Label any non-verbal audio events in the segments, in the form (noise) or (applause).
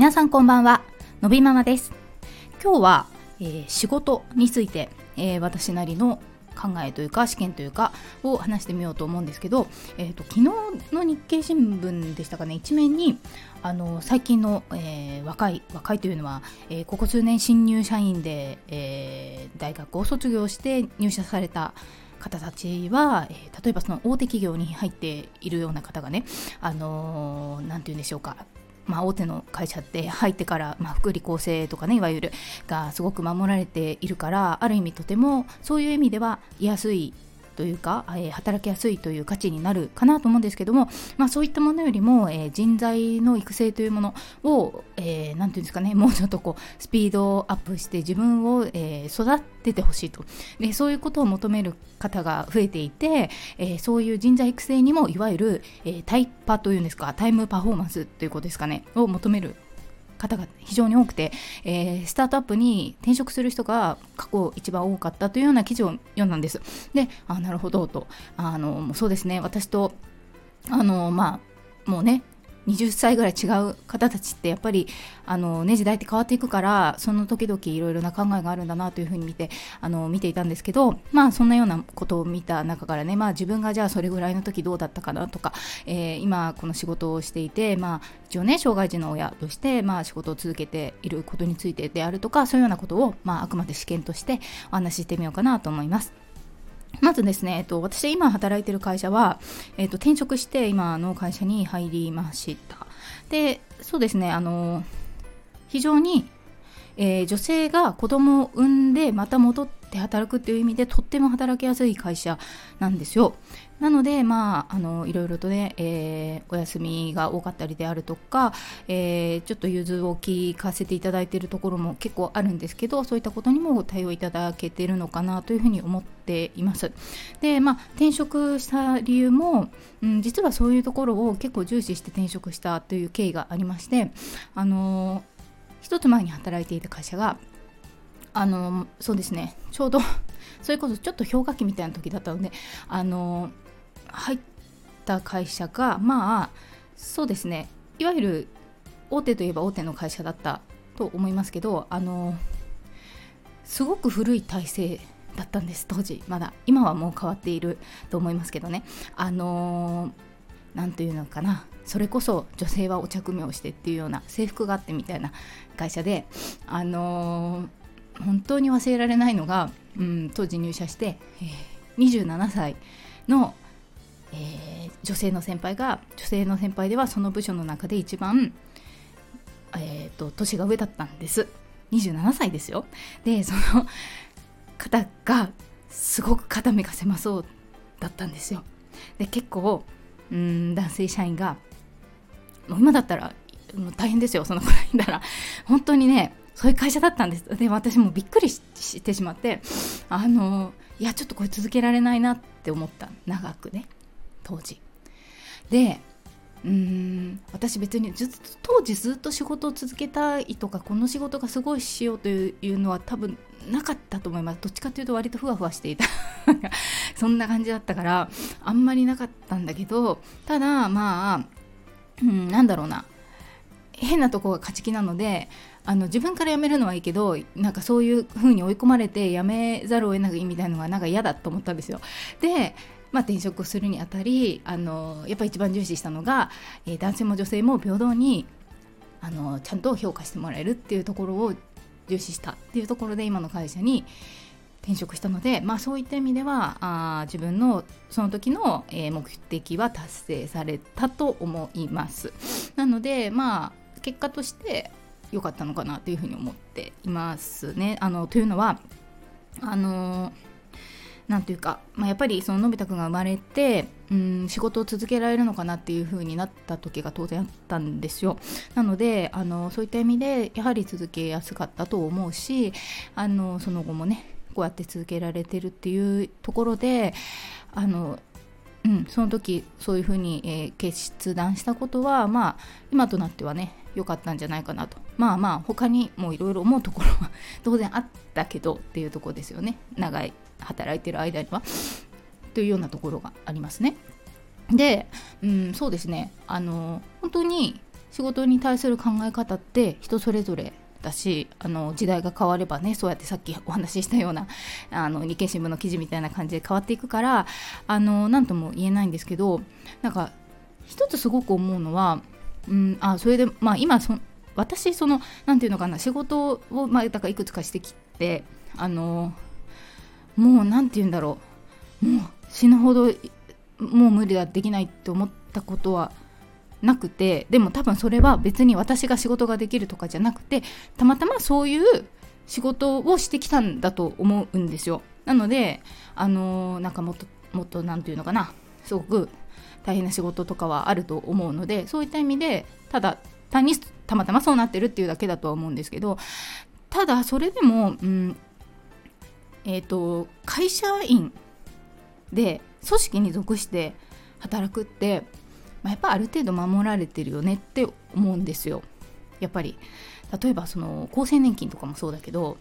皆さんこんばんは。のびママです。今日は、えー、仕事について、えー、私なりの考えというか試験というかを話してみようと思うんですけど、えーと、昨日の日経新聞でしたかね。一面にあの最近の、えー、若い若いというのは、えー、ここ数年新入社員で、えー、大学を卒業して入社された方たちは、え、例えばその大手企業に入っているような方がね、あのー、て言うんでしょうか、まあ、大手の会社って入ってから、まあ、福利厚生とかねいわゆるがすごく守られているからある意味とてもそういう意味では安いというか、えー、働きやすいという価値になるかなと思うんですけども、まあ、そういったものよりも、えー、人材の育成というものを何、えー、て言うんですかねもうちょっとこうスピードアップして自分を、え育ててほしいと。でそういうことを求める方が増えていて、えそういう人材育成にもいわゆる、えタイパというんですかタイムパフォーマンスということですかねを求める方が非常に多くて、えー、スタートアップに転職する人が過去一番多かったというような記事を読んだんです。で、あなるほどと、あのそうですね、私とあのまあもうね20歳ぐらい違う方たちってやっぱりあの、ね、時代って変わっていくからその時々いろいろな考えがあるんだなというふうに見てあの見ていたんですけどまあそんなようなことを見た中からね、まあ、自分がじゃあそれぐらいの時どうだったかなとか、えー、今この仕事をしていて、まあ、一応ね障害児の親として、まあ、仕事を続けていることについてであるとかそういうようなことを、まあ、あくまで試験としてお話ししてみようかなと思います。まずですね、えっと、私今働いてる会社は、えっと、転職して今の会社に入りました。で、そうですね、あの、非常に、えー、女性が子供を産んでまた戻って働くっていう意味でとっても働きやすい会社なんですよ。なので、まあ、あのいろいろとね、えー、お休みが多かったりであるとか、えー、ちょっと融通を聞かせていただいているところも結構あるんですけどそういったことにも対応いただけているのかなというふうに思っています。で、まあ、転職した理由も、うん、実はそういうところを結構重視して転職したという経緯がありましてあの一つ前に働いていた会社があのそうですね。ちょうど (laughs) それこそちょっと氷河期みたいな時だったのであの入った会社がまあそうですね。いわゆる大手といえば大手の会社だったと思いますけどあのすごく古い体制だったんです当時。まだ。今はもう変わっていると思いますけどね。あの何て言うのかな。それこそ女性はお茶組をしてっていうような制服があってみたいな会社であの本当に忘れられないのが、うん、当時入社して、えー、27歳のえー、女性の先輩が女性の先輩ではその部署の中で一番、えーと、年が上だったんです。27歳ですよ。でその方がすごく肩身が狭そうだったんですよ。で結構うん男性社員がもう今だったらもう大変ですよそのくらいなら。本当にねそういう会社だったんです。で私もびっくりしてしまってあのいやちょっとこれ続けられないなって思った。長くね。当時。でうーん私別にず当時ずっと仕事を続けたいとかこの仕事がすごいしようというのは多分なかったと思います。どっちかというと割とふわふわしていた。(laughs) そんな感じだったからあんまりなかったんだけどただまあ、うん、なんだろうな。変なとこが勝ち気なのであの自分から辞めるのはいいけどなんかそういう風に追い込まれて辞めざるを得ないみたいなのがなんか嫌だと思ったんですよ。でまあ、転職するにあたりあのやっぱり一番重視したのが、えー、男性も女性も平等にあのちゃんと評価してもらえるっていうところを重視したっていうところで今の会社に転職したので、まあ、そういった意味ではあ自分のその時の、えー、目的は達成されたと思います。なので、まあ、結果として良かったのかなというふうに思っていますね。あのというのはあのーなんていうか、まあ、やっぱりそののび太くんが生まれてうん仕事を続けられるのかなっていう風になった時が当然あったんですよ。なのであのそういった意味でやはり続けやすかったと思うしあのその後もねこうやって続けられてるっていうところであのうん、その時そういうふうに、えー、決断したことはまあ今となってはね良かったんじゃないかなと。まあまあ他にもいろいろ思うところは当然あったけどっていうところですよね。長い。働いてる間にはというようなところがありますね。で、うん、そうですねあの本当に仕事に対する考え方って人それぞれだしあの時代が変わればねそうやってさっきお話ししたようなあの日経新聞の記事みたいな感じで変わっていくからあの何とも言えないんですけどなんか一つすごく思うのは、うん、あそれでまあ今そ私その何て言うのかな仕事を、まあ、だからいくつかしてきてあのもう何て言うんだろう。もう死ぬほどもう無理だできないって思ったことはなくてでも多分それは別に私が仕事ができるとかじゃなくてたまたまそういう仕事をしてきたんだと思うんですよ。なのであのー、なんかもっともっと何て言うのかな。すごく大変な仕事とかはあると思うのでそういった意味でただ単にたまたまそうなってるっていうだけだとは思うんですけどただそれでも、うんえーと、会社員で組織に属して働くって、まあ、やっぱある程度守られてるよねって思うんですよ。やっぱり例えばその厚生年金とかもそうだけど、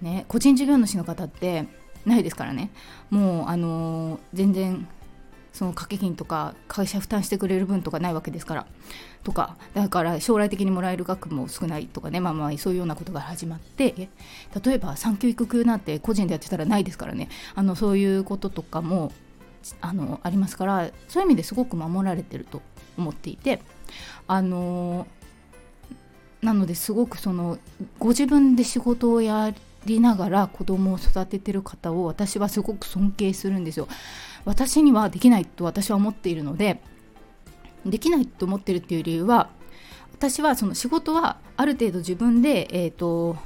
ね、個人事業主の方ってないですからねもうあの、全然その掛け金とか会社負担してくれる分とかないわけですから。とかだから将来的にもらえる額も少ないとかね。まあまあそういうようなことが始まって例えば産休育休なんて個人でやってたらないですからね。あのそういうこととかもあのありますからそういう意味ですごく守られてると思っていて。あのなのですごくそのご自分で仕事をやりながら子供を育ててる方を私はすごく尊敬するんですよ。私にはできないと私は思っているのでできないと思ってるっていう理由は私はその仕事はある程度自分で、えーと、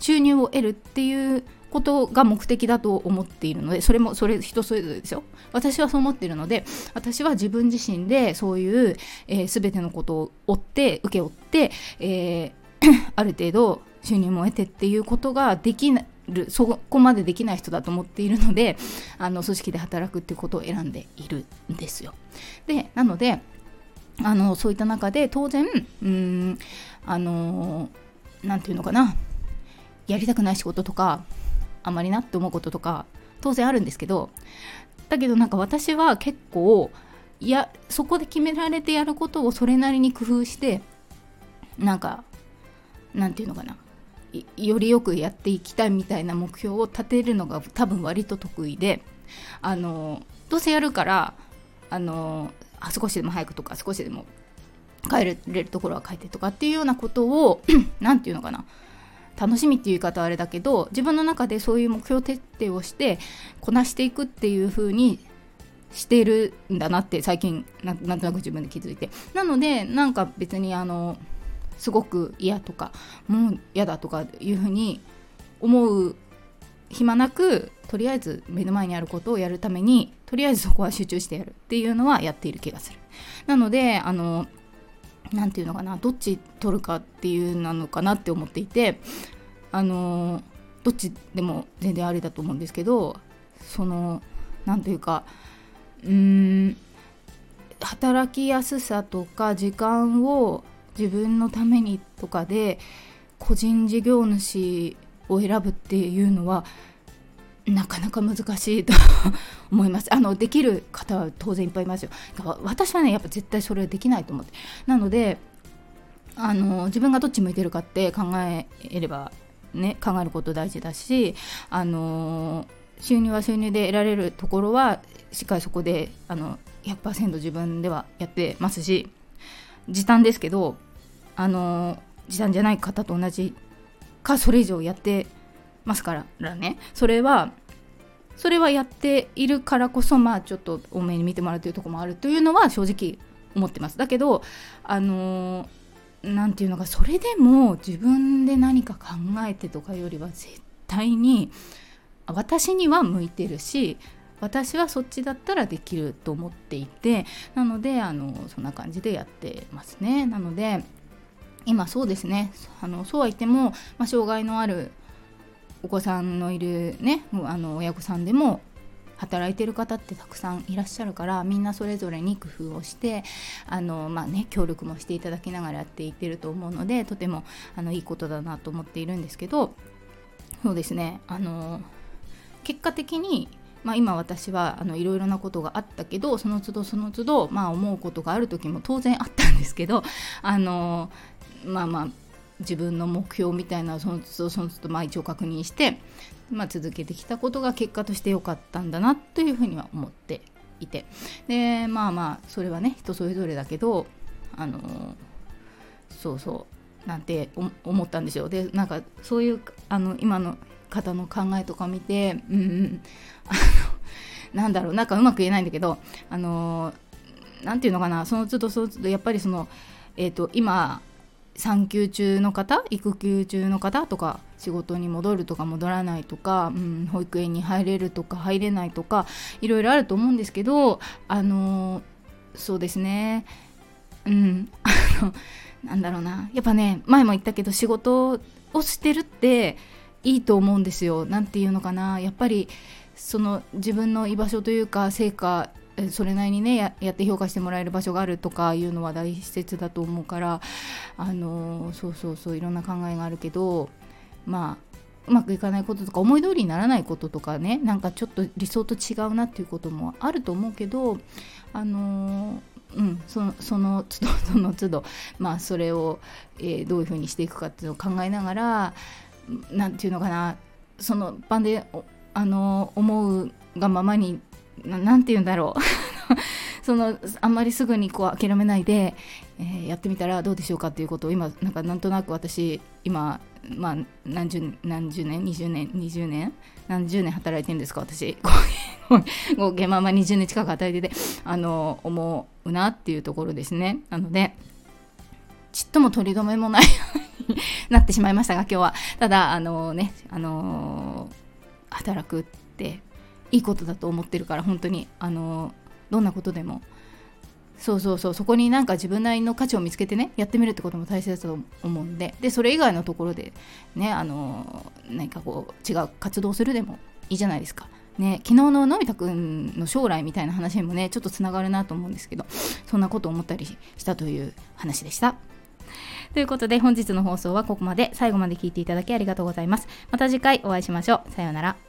収入を得るっていうことが目的だと思っているのでそれもそれ人それぞれですよ私はそう思ってるので私は自分自身でそういう、えー、全てのことを追って請け負って、えー、(coughs) ある程度収入も得てっていうことができないるそこまでできない人だと思っているのであの組織で働くっていうことを選んでいるんですよ。でなのであのそういった中で当然うんあの何て言うのかなやりたくない仕事とかあまりなって思うこととか当然あるんですけどだけどなんか私は結構いやそこで決められてやることをそれなりに工夫してなんかなんていうのかなよりよくやっていきたいみたいな目標を立てるのが多分割と得意であのどうせやるからあのあ少しでも早くとか少しでも帰れるところは帰ってとかっていうようなことを (clears throat) 何て言うのかな楽しみっていう言い方はあれだけど自分の中でそういう目標徹底をしてこなしていくっていう風にしてるんだなって最近なんとなく自分で気づいて。なのでなんか別にあのすごく嫌とかもう嫌だとかいうふうに思う暇なくとりあえず目の前にあることをやるためにとりあえずそこは集中してやるっていうのはやっている気がする。なのであの何て言うのかなどっち取るかっていうなのかなって思っていてあのどっちでも全然ありだと思うんですけどその何ていうかうーん働きやすさとか時間を自分のためにとかで個人事業主を選ぶっていうのはなかなか難しいと思います。(laughs) あのできる方は当然いっぱいいますよ。私はねやっぱ絶対それはできないと思って。なのであの自分がどっち向いてるかって考えればね考えること大事だしあの収入は収入で得られるところはしっかりそこであの100%自分ではやってますし時短ですけどあの時短じゃない方と同じかそれ以上やってますからね。それはそれはやっているからこそまあちょっと多めに見てもらうというとこもあるというのは正直思ってます。だけどあの何て言うのかそれでも自分で何か考えてとかよりは絶対に私には向いてるし私はそっちだったらできると思っていてなのであのそんな感じでやってますね。なので今そうですね。あのそうは言っても、まあ、障害のあるお子さんのいるねあの親御さんでも働いてる方ってたくさんいらっしゃるからみんなそれぞれに工夫をしてあの、まあね、協力もしていただきながらやっていってると思うのでとてもあのいいことだなと思っているんですけどそうですね。あの結果的にまあ、今私はいろいろなことがあったけどその都度その都度、まあ、思うことがある時も当然あったんですけどあのまあまあ自分の目標みたいなその都度その都度まあ一応確認して、まあ、続けてきたことが結果として良かったんだなというふうには思っていて。でまあまあそれはね人それぞれだけどあのそうそうなんて思ったんですよでなんかそういうあの今の方の考えとか見てうんうん。(laughs) あのなんだろうなんかうまく言えないんだけどあのなんていうのかな。その都度その都度やっぱりそのえっ、ー、と今産休中の方育休中の方とか仕事に戻るとか戻らないとか、うん、保育園に入れるとか入れないとかいろいろあると思うんですけどあのそうですね。うん。あ (laughs) のなんだろうな。やっぱね前も言ったけど仕事をしてるっていいと思うんですよ。なんていうのかな。やっぱりその自分の居場所というか成果それなりにねやって評価してもらえる場所があるとかいうのは大切だと思うからあのそうそうそういろんな考えがあるけどまあうまくいかないこととか思い通りにならないこととかねなんかちょっと理想と違うなっていうこともあると思うけどあのうん、そのその都度 (laughs) その都度、まあ、それを、えー、どういうふうにしていくかっていうのを考えながら何て言うのかなその場であの思うがままに何て言うんだろう。(laughs) そのあんまりすぐにこう諦めないで、えー、やってみたらどうでしょうかっていうことを今なんかなんとなく私今まあ何十何十年？20年？20年？何十年働いてるんですか？私。合計まあまあ20年近く働いててあの思うなっていうところですねなのでちっとも取り留めもないなってしまいましたが今日はただあのねあの働くっていいことだと思ってるから本当にあのどんなことでもそうそうそうそこになんか自分なりの価値を見つけてねやってみるってことも大切だと思うんででそれ以外のところでねあの何かこう違う活動するでもいいじゃないですか。ね、昨日ののび太くんの将来みたいな話にもねちょっとつながるなと思うんですけどそんなこと思ったりしたという話でした。ということで本日の放送はここまで最後まで聞いていただきありがとうございます。また次回お会いしましょう。さようなら。